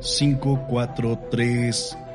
5, 4, 3.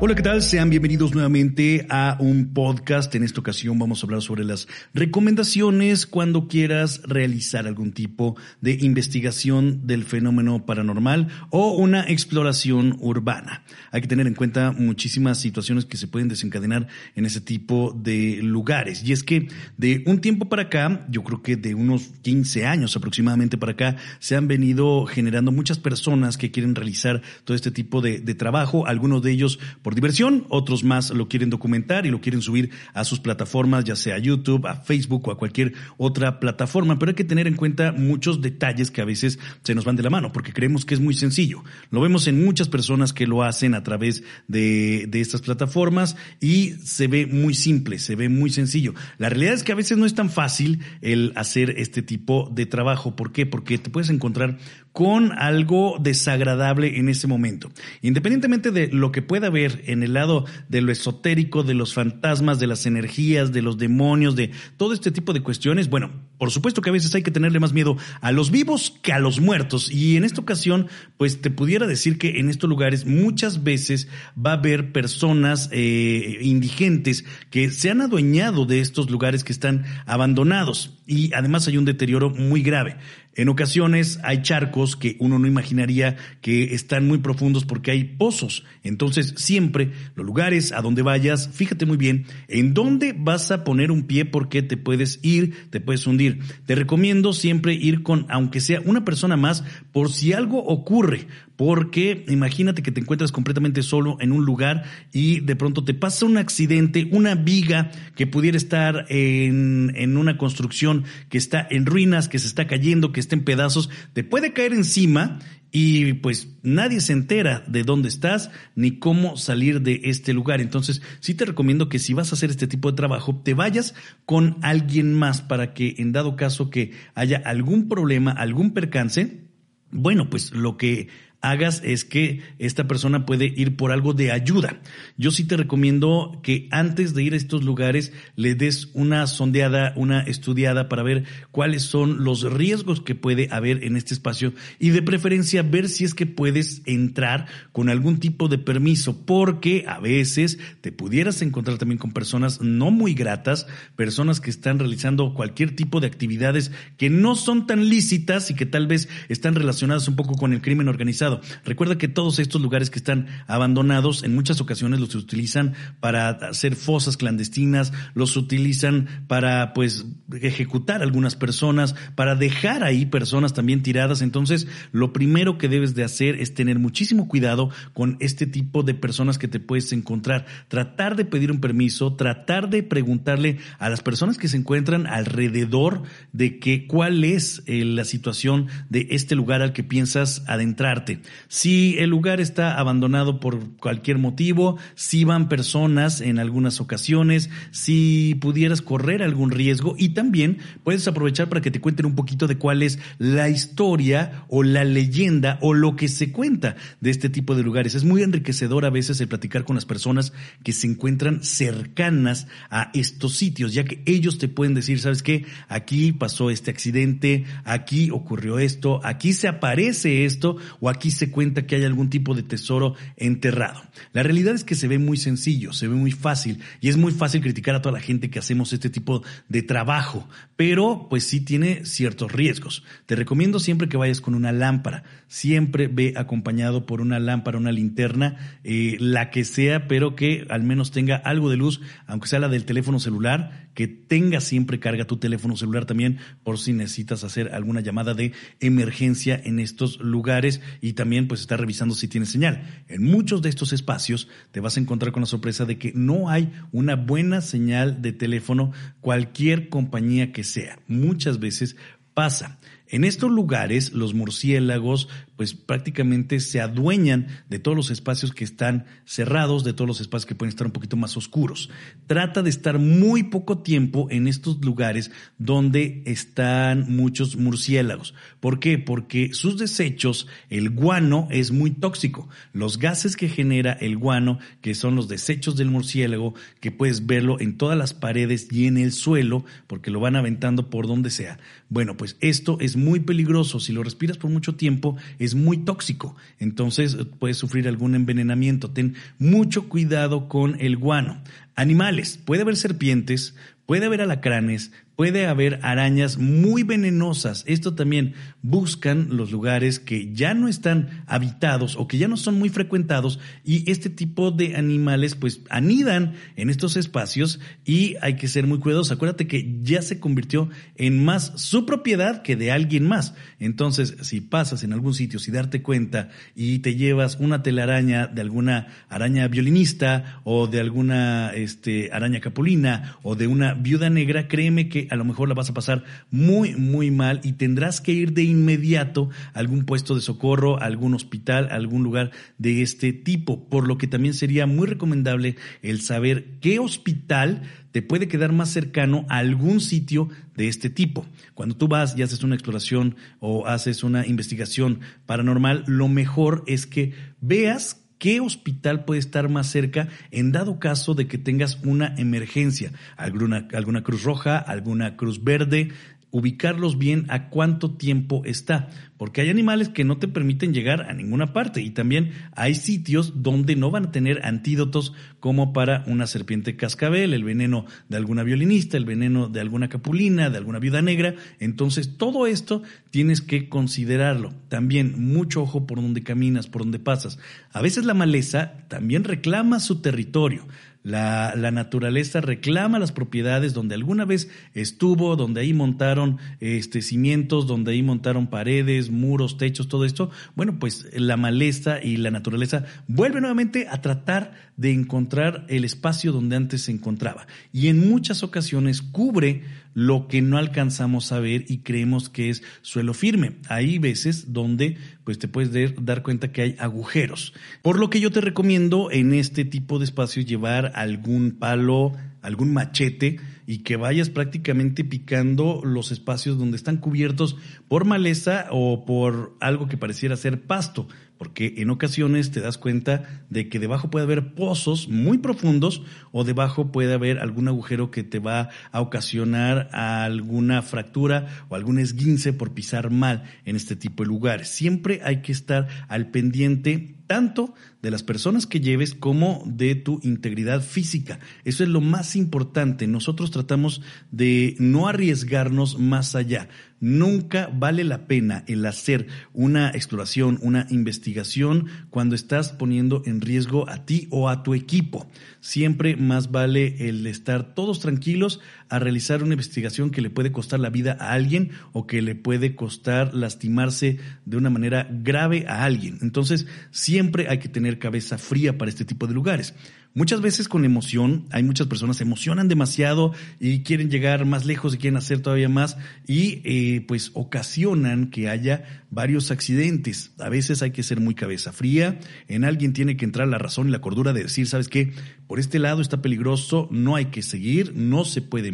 Hola, ¿qué tal? Sean bienvenidos nuevamente a un podcast. En esta ocasión vamos a hablar sobre las recomendaciones cuando quieras realizar algún tipo de investigación del fenómeno paranormal o una exploración urbana. Hay que tener en cuenta muchísimas situaciones que se pueden desencadenar en ese tipo de lugares. Y es que de un tiempo para acá, yo creo que de unos 15 años aproximadamente para acá, se han venido generando muchas personas que quieren realizar todo este tipo de, trabajo. Algunos de ellos diversión, otros más lo quieren documentar y lo quieren subir a sus plataformas, ya sea a YouTube, a Facebook o a cualquier otra plataforma, pero hay que tener en cuenta muchos detalles que a veces se nos van de la mano, porque creemos que es muy sencillo. Lo vemos en muchas personas que lo hacen a través de, de estas plataformas y se ve muy simple, se ve muy sencillo. La realidad es que a veces no es tan fácil el hacer este tipo de trabajo. ¿Por qué? Porque te puedes encontrar con algo desagradable en ese momento. Independientemente de lo que pueda haber en el lado de lo esotérico, de los fantasmas, de las energías, de los demonios, de todo este tipo de cuestiones, bueno, por supuesto que a veces hay que tenerle más miedo a los vivos que a los muertos. Y en esta ocasión, pues te pudiera decir que en estos lugares muchas veces va a haber personas eh, indigentes que se han adueñado de estos lugares que están abandonados. Y además hay un deterioro muy grave. En ocasiones hay charcos que uno no imaginaría que están muy profundos porque hay pozos. Entonces siempre los lugares a donde vayas, fíjate muy bien en dónde vas a poner un pie porque te puedes ir, te puedes hundir. Te recomiendo siempre ir con, aunque sea una persona más, por si algo ocurre. Porque imagínate que te encuentras completamente solo en un lugar y de pronto te pasa un accidente, una viga que pudiera estar en, en una construcción que está en ruinas, que se está cayendo, que está en pedazos, te puede caer encima y pues nadie se entera de dónde estás ni cómo salir de este lugar. Entonces, sí te recomiendo que si vas a hacer este tipo de trabajo, te vayas con alguien más para que en dado caso que haya algún problema, algún percance, bueno, pues lo que hagas es que esta persona puede ir por algo de ayuda. Yo sí te recomiendo que antes de ir a estos lugares le des una sondeada, una estudiada para ver cuáles son los riesgos que puede haber en este espacio y de preferencia ver si es que puedes entrar con algún tipo de permiso, porque a veces te pudieras encontrar también con personas no muy gratas, personas que están realizando cualquier tipo de actividades que no son tan lícitas y que tal vez están relacionadas un poco con el crimen organizado Recuerda que todos estos lugares que están abandonados en muchas ocasiones los utilizan para hacer fosas clandestinas, los utilizan para pues ejecutar algunas personas, para dejar ahí personas también tiradas. Entonces, lo primero que debes de hacer es tener muchísimo cuidado con este tipo de personas que te puedes encontrar. Tratar de pedir un permiso, tratar de preguntarle a las personas que se encuentran alrededor de que cuál es eh, la situación de este lugar al que piensas adentrarte. Si el lugar está abandonado por cualquier motivo, si van personas en algunas ocasiones, si pudieras correr algún riesgo y también puedes aprovechar para que te cuenten un poquito de cuál es la historia o la leyenda o lo que se cuenta de este tipo de lugares. Es muy enriquecedor a veces el platicar con las personas que se encuentran cercanas a estos sitios, ya que ellos te pueden decir, ¿sabes qué? Aquí pasó este accidente, aquí ocurrió esto, aquí se aparece esto o aquí se cuenta que hay algún tipo de tesoro enterrado. La realidad es que se ve muy sencillo, se ve muy fácil y es muy fácil criticar a toda la gente que hacemos este tipo de trabajo, pero pues sí tiene ciertos riesgos. Te recomiendo siempre que vayas con una lámpara, siempre ve acompañado por una lámpara, una linterna, eh, la que sea, pero que al menos tenga algo de luz, aunque sea la del teléfono celular, que tenga siempre carga tu teléfono celular también por si necesitas hacer alguna llamada de emergencia en estos lugares y también pues estar revisando si tiene señal. En muchos de estos espacios te vas a encontrar con la sorpresa de que no hay una buena señal de teléfono cualquier compañía que sea. Muchas veces pasa. En estos lugares los murciélagos pues prácticamente se adueñan de todos los espacios que están cerrados, de todos los espacios que pueden estar un poquito más oscuros. Trata de estar muy poco tiempo en estos lugares donde están muchos murciélagos. ¿Por qué? Porque sus desechos, el guano es muy tóxico. Los gases que genera el guano, que son los desechos del murciélago, que puedes verlo en todas las paredes y en el suelo, porque lo van aventando por donde sea. Bueno, pues esto es muy peligroso. Si lo respiras por mucho tiempo, es es muy tóxico. Entonces puedes sufrir algún envenenamiento. Ten mucho cuidado con el guano. Animales. Puede haber serpientes, puede haber alacranes, puede haber arañas muy venenosas. Esto también buscan los lugares que ya no están habitados o que ya no son muy frecuentados y este tipo de animales pues anidan en estos espacios y hay que ser muy cuidadosos. Acuérdate que ya se convirtió en más su propiedad que de alguien más. Entonces, si pasas en algún sitio, si darte cuenta y te llevas una telaraña de alguna araña violinista o de alguna este, araña capulina o de una viuda negra, créeme que a lo mejor la vas a pasar muy, muy mal y tendrás que ir de inmediato a algún puesto de socorro, a algún hospital, a algún lugar de este tipo, por lo que también sería muy recomendable el saber qué hospital te puede quedar más cercano a algún sitio de este tipo. Cuando tú vas y haces una exploración o haces una investigación paranormal, lo mejor es que veas qué hospital puede estar más cerca en dado caso de que tengas una emergencia, alguna, alguna cruz roja, alguna cruz verde, ubicarlos bien a cuánto tiempo está, porque hay animales que no te permiten llegar a ninguna parte y también hay sitios donde no van a tener antídotos como para una serpiente cascabel, el veneno de alguna violinista, el veneno de alguna capulina, de alguna viuda negra, entonces todo esto tienes que considerarlo. También mucho ojo por donde caminas, por donde pasas. A veces la maleza también reclama su territorio. La, naturaleza reclama las propiedades donde alguna vez estuvo, donde ahí montaron este, cimientos, donde ahí montaron paredes, muros, techos, todo esto. Bueno, pues la maleza y la naturaleza vuelve nuevamente a tratar de encontrar el espacio donde antes se encontraba. Y en muchas ocasiones cubre lo que no alcanzamos a ver y creemos que es suelo firme. Hay veces donde pues te puedes dar cuenta que hay agujeros. Por lo que yo te recomiendo en este tipo de espacios llevar algún palo, algún machete y que vayas prácticamente picando los espacios donde están cubiertos por maleza o por algo que pareciera ser pasto porque en ocasiones te das cuenta de que debajo puede haber pozos muy profundos o debajo puede haber algún agujero que te va a ocasionar alguna fractura o algún esguince por pisar mal en este tipo de lugares. Siempre hay que estar al pendiente tanto de las personas que lleves como de tu integridad física. Eso es lo más importante. Nosotros tratamos de no arriesgarnos más allá. Nunca vale la pena el hacer una exploración, una investigación cuando estás poniendo en riesgo a ti o a tu equipo. Siempre más vale el estar todos tranquilos a realizar una investigación que le puede costar la vida a alguien o que le puede costar lastimarse de una manera grave a alguien. Entonces, siempre hay que tener cabeza fría para este tipo de lugares. Muchas veces con emoción, hay muchas personas se emocionan demasiado y quieren llegar más lejos y quieren hacer todavía más y eh, pues ocasionan que haya varios accidentes. A veces hay que ser muy cabeza fría, en alguien tiene que entrar la razón y la cordura de decir, ¿sabes qué? Por este lado está peligroso, no hay que seguir, no se puede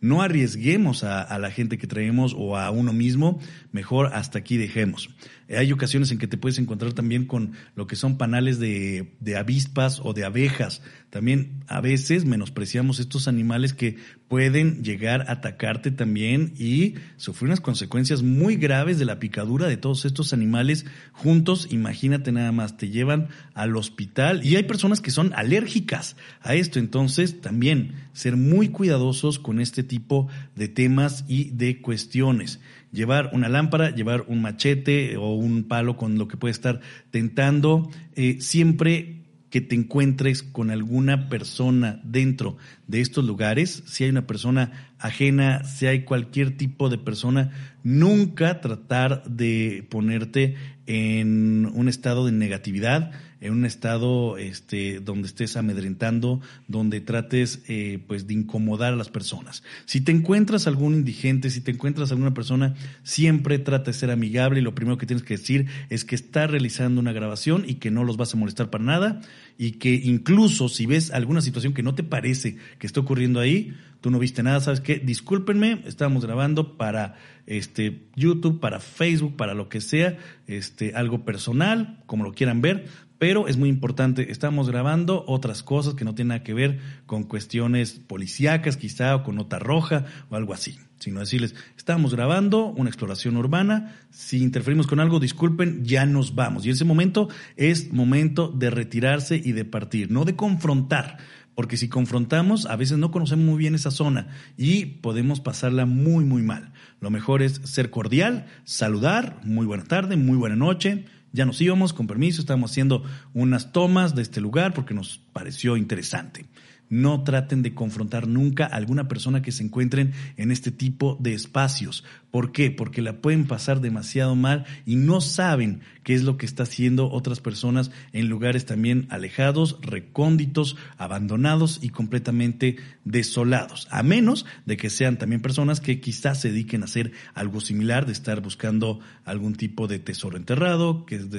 no arriesguemos a la gente que traemos o a uno mismo, mejor hasta aquí dejemos. Hay ocasiones en que te puedes encontrar también con lo que son panales de, de avispas o de abejas. También a veces menospreciamos estos animales que pueden llegar a atacarte también y sufrir unas consecuencias muy graves de la picadura de todos estos animales juntos. Imagínate nada más, te llevan al hospital y hay personas que son alérgicas a esto. Entonces también ser muy cuidadosos con este tipo de temas y de cuestiones llevar una lámpara, llevar un machete o un palo con lo que puede estar tentando, eh, siempre que te encuentres con alguna persona dentro de estos lugares, si hay una persona ajena, si hay cualquier tipo de persona, nunca tratar de ponerte en un estado de negatividad, en un estado este, donde estés amedrentando, donde trates eh, pues de incomodar a las personas. Si te encuentras algún indigente, si te encuentras alguna persona, siempre trata de ser amigable y lo primero que tienes que decir es que estás realizando una grabación y que no los vas a molestar para nada y que incluso si ves alguna situación que no te parece que está ocurriendo ahí, tú no viste nada, ¿sabes qué? Discúlpenme, estábamos grabando para este YouTube, para Facebook, para lo que sea, este algo personal, como lo quieran ver, pero es muy importante, estamos grabando otras cosas que no tienen nada que ver con cuestiones policíacas quizá o con nota roja o algo así. sino decirles, estamos grabando una exploración urbana, si interferimos con algo, disculpen, ya nos vamos. Y ese momento es momento de retirarse y de partir, no de confrontar, porque si confrontamos, a veces no conocemos muy bien esa zona y podemos pasarla muy, muy mal. Lo mejor es ser cordial, saludar, muy buena tarde, muy buena noche. Ya nos íbamos, con permiso, estábamos haciendo unas tomas de este lugar porque nos pareció interesante. No traten de confrontar nunca a alguna persona que se encuentren en este tipo de espacios. ¿Por qué? Porque la pueden pasar demasiado mal y no saben qué es lo que está haciendo otras personas en lugares también alejados, recónditos, abandonados y completamente desolados. A menos de que sean también personas que quizás se dediquen a hacer algo similar, de estar buscando algún tipo de tesoro enterrado, que es de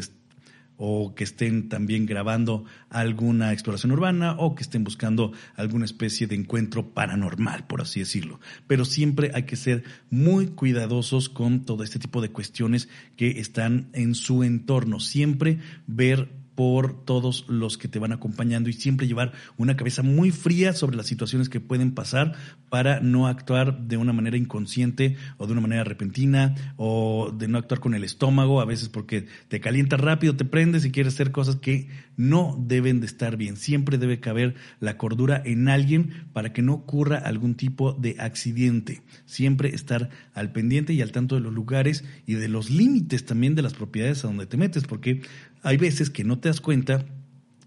o que estén también grabando alguna exploración urbana o que estén buscando alguna especie de encuentro paranormal, por así decirlo. Pero siempre hay que ser muy cuidadosos con todo este tipo de cuestiones que están en su entorno. Siempre ver por todos los que te van acompañando y siempre llevar una cabeza muy fría sobre las situaciones que pueden pasar para no actuar de una manera inconsciente o de una manera repentina o de no actuar con el estómago, a veces porque te calienta rápido, te prendes y quieres hacer cosas que no deben de estar bien. Siempre debe caber la cordura en alguien para que no ocurra algún tipo de accidente. Siempre estar al pendiente y al tanto de los lugares y de los límites también de las propiedades a donde te metes, porque hay veces que no te das cuenta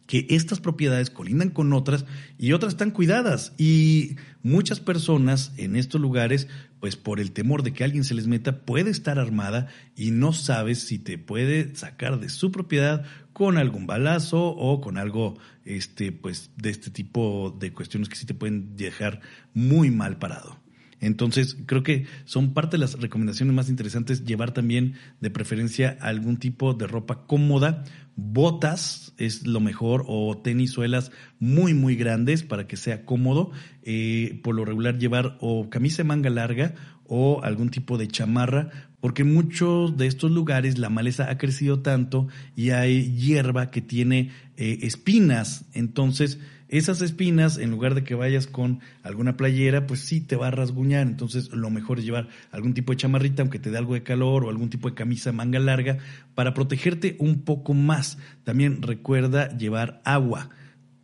que estas propiedades colindan con otras y otras están cuidadas y muchas personas en estos lugares pues por el temor de que alguien se les meta puede estar armada y no sabes si te puede sacar de su propiedad con algún balazo o con algo este pues de este tipo de cuestiones que sí te pueden dejar muy mal parado. Entonces, creo que son parte de las recomendaciones más interesantes llevar también de preferencia algún tipo de ropa cómoda, botas es lo mejor o tenis suelas muy muy grandes para que sea cómodo. Eh, por lo regular llevar o camisa de manga larga o algún tipo de chamarra porque en muchos de estos lugares la maleza ha crecido tanto y hay hierba que tiene eh, espinas. Entonces, esas espinas, en lugar de que vayas con alguna playera, pues sí te va a rasguñar. Entonces, lo mejor es llevar algún tipo de chamarrita, aunque te dé algo de calor, o algún tipo de camisa manga larga, para protegerte un poco más. También recuerda llevar agua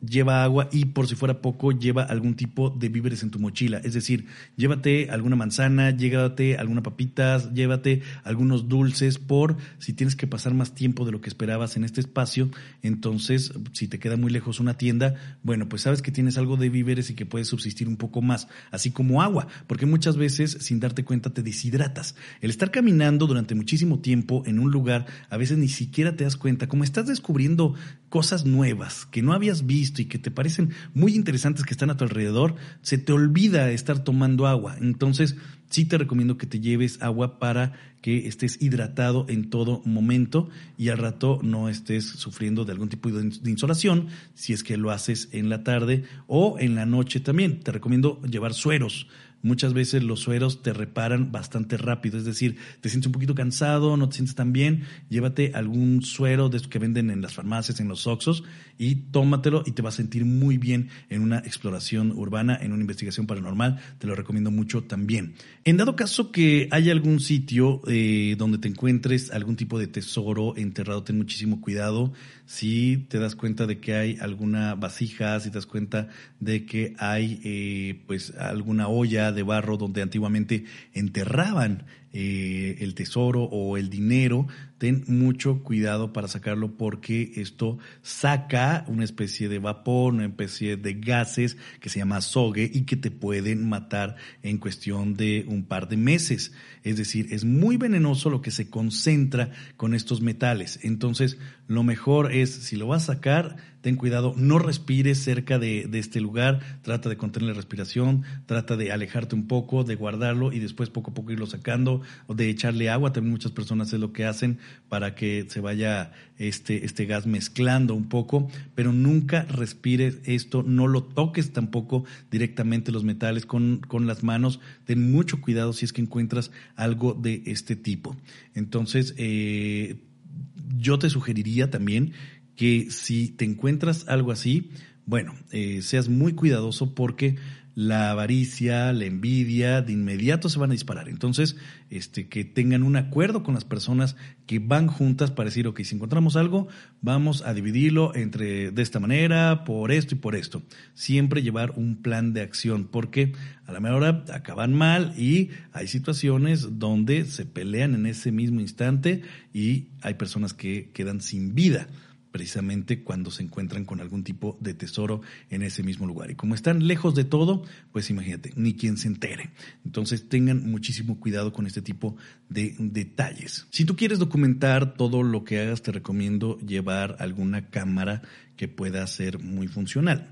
lleva agua y por si fuera poco, lleva algún tipo de víveres en tu mochila. Es decir, llévate alguna manzana, llévate algunas papitas, llévate algunos dulces por si tienes que pasar más tiempo de lo que esperabas en este espacio. Entonces, si te queda muy lejos una tienda, bueno, pues sabes que tienes algo de víveres y que puedes subsistir un poco más, así como agua, porque muchas veces sin darte cuenta te deshidratas. El estar caminando durante muchísimo tiempo en un lugar, a veces ni siquiera te das cuenta, como estás descubriendo cosas nuevas que no habías visto y que te parecen muy interesantes que están a tu alrededor, se te olvida estar tomando agua. Entonces, sí te recomiendo que te lleves agua para que estés hidratado en todo momento y al rato no estés sufriendo de algún tipo de insolación si es que lo haces en la tarde o en la noche también. Te recomiendo llevar sueros muchas veces los sueros te reparan bastante rápido. Es decir, te sientes un poquito cansado, no te sientes tan bien, llévate algún suero de estos que venden en las farmacias, en los Oxos, y tómatelo y te vas a sentir muy bien en una exploración urbana, en una investigación paranormal. Te lo recomiendo mucho también. En dado caso que haya algún sitio eh, donde te encuentres algún tipo de tesoro enterrado, ten muchísimo cuidado. Si te das cuenta de que hay alguna vasija, si te das cuenta de que hay eh, pues alguna olla, de barro donde antiguamente enterraban eh, el tesoro o el dinero, ten mucho cuidado para sacarlo porque esto saca una especie de vapor, una especie de gases que se llama sogue y que te pueden matar en cuestión de un par de meses. Es decir, es muy venenoso lo que se concentra con estos metales. Entonces, lo mejor es, si lo vas a sacar, ten cuidado, no respires cerca de, de, este lugar, trata de contener la respiración, trata de alejarte un poco, de guardarlo y después poco a poco irlo sacando, o de echarle agua, también muchas personas es lo que hacen para que se vaya este, este gas mezclando un poco, pero nunca respires esto, no lo toques tampoco directamente los metales con, con las manos, ten mucho cuidado si es que encuentras algo de este tipo. Entonces, eh, yo te sugeriría también que si te encuentras algo así, bueno, eh, seas muy cuidadoso porque la avaricia, la envidia, de inmediato se van a disparar. Entonces, este, que tengan un acuerdo con las personas que van juntas para decir, ok, si encontramos algo, vamos a dividirlo entre de esta manera, por esto y por esto. Siempre llevar un plan de acción, porque a la mejor hora acaban mal y hay situaciones donde se pelean en ese mismo instante y hay personas que quedan sin vida precisamente cuando se encuentran con algún tipo de tesoro en ese mismo lugar. Y como están lejos de todo, pues imagínate, ni quien se entere. Entonces tengan muchísimo cuidado con este tipo de detalles. Si tú quieres documentar todo lo que hagas, te recomiendo llevar alguna cámara que pueda ser muy funcional.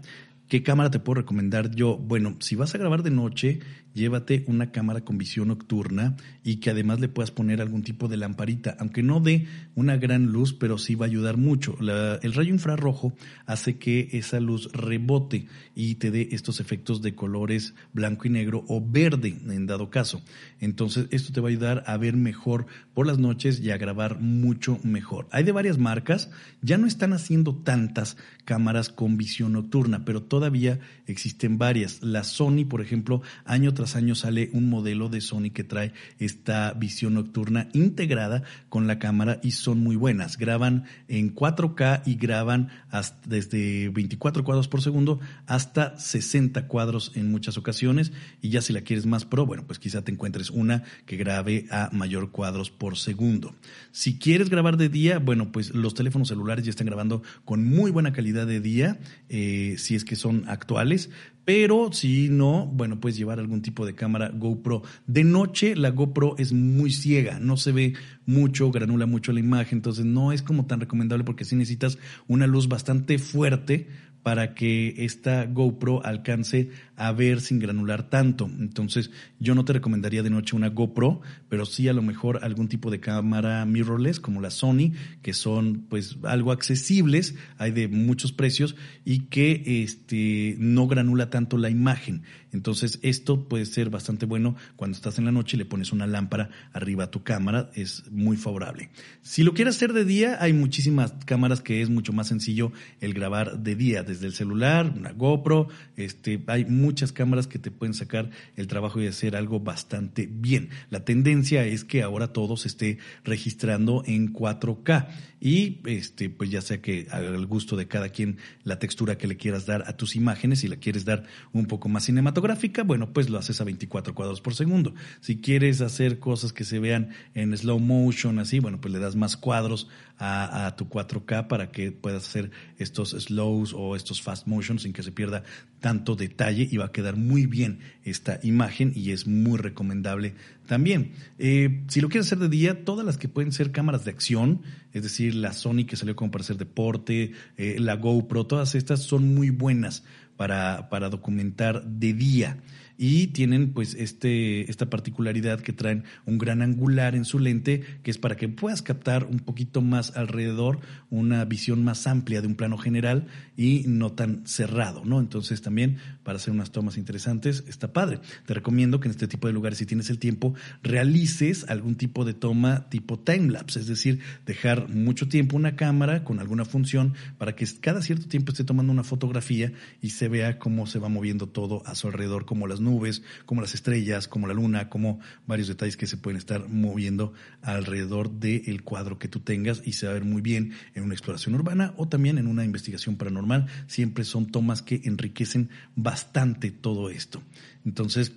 ¿Qué cámara te puedo recomendar yo? Bueno, si vas a grabar de noche, llévate una cámara con visión nocturna y que además le puedas poner algún tipo de lamparita, aunque no dé una gran luz, pero sí va a ayudar mucho. el rayo infrarrojo hace que esa luz rebote y te dé estos efectos de colores blanco y negro o verde en dado caso. Entonces esto te va a ayudar a ver mejor por las noches y a grabar mucho mejor. Hay de varias marcas, ya no están haciendo tantas cámaras con visión nocturna, pero todavía existen varias. La Sony, por ejemplo, año tras año sale un modelo de Sony que trae esta visión nocturna integrada con la cámara y son muy buenas. Graban en 4K y graban hasta desde 24 cuadros por segundo hasta 60 cuadros en muchas ocasiones. Y ya si la quieres más pro, bueno, pues quizá te encuentres una que grabe a mayor cuadros por segundo. Si quieres grabar de día, bueno, pues los teléfonos celulares ya están grabando con muy buena calidad de día, eh, si es que son actuales, pero si no, bueno, puedes llevar algún tipo de cámara GoPro. De noche la GoPro es muy ciega, no se ve mucho, granula mucho la imagen, entonces no es como tan recomendable porque sí necesitas una luz bastante fuerte para que esta GoPro alcance a ver sin granular tanto. Entonces, yo no te recomendaría de noche una GoPro, pero sí a lo mejor algún tipo de cámara mirrorless como la Sony, que son pues algo accesibles, hay de muchos precios y que este no granula tanto la imagen. Entonces, esto puede ser bastante bueno cuando estás en la noche y le pones una lámpara arriba a tu cámara, es muy favorable. Si lo quieres hacer de día, hay muchísimas cámaras que es mucho más sencillo el grabar de día, desde el celular, una GoPro, este, hay muchas cámaras que te pueden sacar el trabajo y hacer algo bastante bien. La tendencia es que ahora todo se esté registrando en 4K y este, pues ya sea que al gusto de cada quien la textura que le quieras dar a tus imágenes, si la quieres dar un poco más cinematográfica, bueno, pues lo haces a 24 cuadros por segundo. Si quieres hacer cosas que se vean en slow motion, así, bueno, pues le das más cuadros a, a tu 4K para que puedas hacer estos slows o estos fast motion sin que se pierda tanto detalle y va a quedar muy bien esta imagen y es muy recomendable también. Eh, si lo quieres hacer de día, todas las que pueden ser cámaras de acción, es decir, la Sony que salió como para hacer deporte, eh, la GoPro, todas estas son muy buenas para, para documentar de día y tienen pues este, esta particularidad que traen un gran angular en su lente que es para que puedas captar un poquito más alrededor, una visión más amplia de un plano general y no tan cerrado, ¿no? Entonces también para hacer unas tomas interesantes está padre. Te recomiendo que en este tipo de lugares, si tienes el tiempo, realices algún tipo de toma tipo timelapse, es decir, dejar mucho tiempo una cámara con alguna función para que cada cierto tiempo esté tomando una fotografía y se vea cómo se va moviendo todo a su alrededor, como las nubes, como las estrellas, como la luna, como varios detalles que se pueden estar moviendo alrededor del cuadro que tú tengas y se va a ver muy bien en una exploración urbana o también en una investigación paranormal. Siempre son tomas que enriquecen bastante todo esto. Entonces,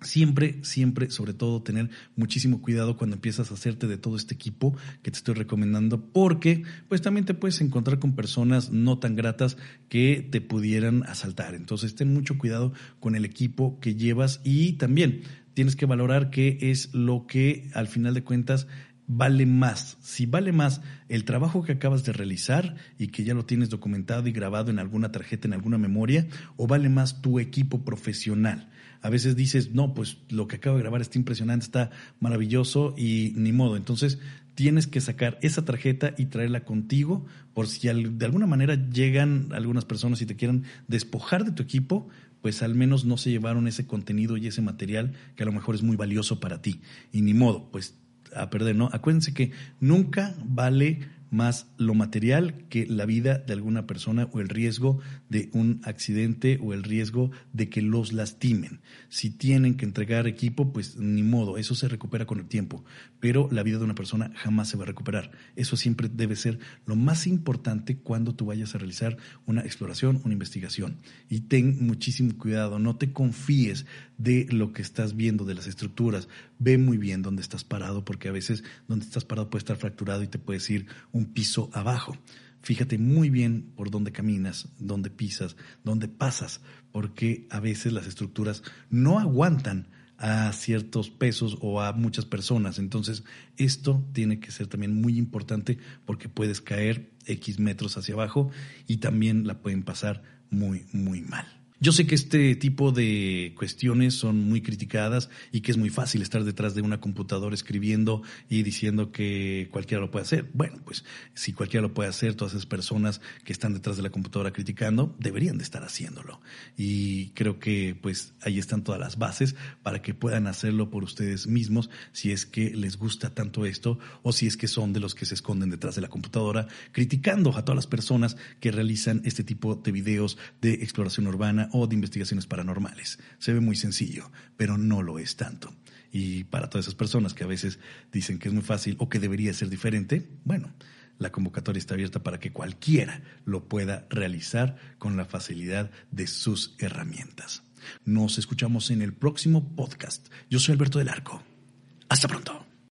Siempre, siempre, sobre todo, tener muchísimo cuidado cuando empiezas a hacerte de todo este equipo que te estoy recomendando, porque pues también te puedes encontrar con personas no tan gratas que te pudieran asaltar. Entonces, ten mucho cuidado con el equipo que llevas y también tienes que valorar qué es lo que al final de cuentas vale más. Si vale más el trabajo que acabas de realizar y que ya lo tienes documentado y grabado en alguna tarjeta, en alguna memoria, o vale más tu equipo profesional a veces dices, no, pues lo que acabo de grabar está impresionante, está maravilloso y ni modo. Entonces tienes que sacar esa tarjeta y traerla contigo por si de alguna manera llegan algunas personas y te quieran despojar de tu equipo, pues al menos no se llevaron ese contenido y ese material que a lo mejor es muy valioso para ti. Y ni modo, pues a perder, ¿no? Acuérdense que nunca vale más lo material que la vida de alguna persona o el riesgo de un accidente o el riesgo de que los lastimen. Si tienen que entregar equipo, pues ni modo, eso se recupera con el tiempo, pero la vida de una persona jamás se va a recuperar. Eso siempre debe ser lo más importante cuando tú vayas a realizar una exploración, una investigación. Y ten muchísimo cuidado, no te confíes de lo que estás viendo, de las estructuras. Ve muy bien dónde estás parado, porque a veces donde estás parado puede estar fracturado y te puedes ir piso abajo. Fíjate muy bien por dónde caminas, dónde pisas, dónde pasas, porque a veces las estructuras no aguantan a ciertos pesos o a muchas personas. Entonces, esto tiene que ser también muy importante porque puedes caer X metros hacia abajo y también la pueden pasar muy, muy mal. Yo sé que este tipo de cuestiones son muy criticadas y que es muy fácil estar detrás de una computadora escribiendo y diciendo que cualquiera lo puede hacer. Bueno, pues si cualquiera lo puede hacer, todas esas personas que están detrás de la computadora criticando deberían de estar haciéndolo. Y creo que pues ahí están todas las bases para que puedan hacerlo por ustedes mismos si es que les gusta tanto esto o si es que son de los que se esconden detrás de la computadora criticando a todas las personas que realizan este tipo de videos de exploración urbana o de investigaciones paranormales. Se ve muy sencillo, pero no lo es tanto. Y para todas esas personas que a veces dicen que es muy fácil o que debería ser diferente, bueno, la convocatoria está abierta para que cualquiera lo pueda realizar con la facilidad de sus herramientas. Nos escuchamos en el próximo podcast. Yo soy Alberto del Arco. Hasta pronto.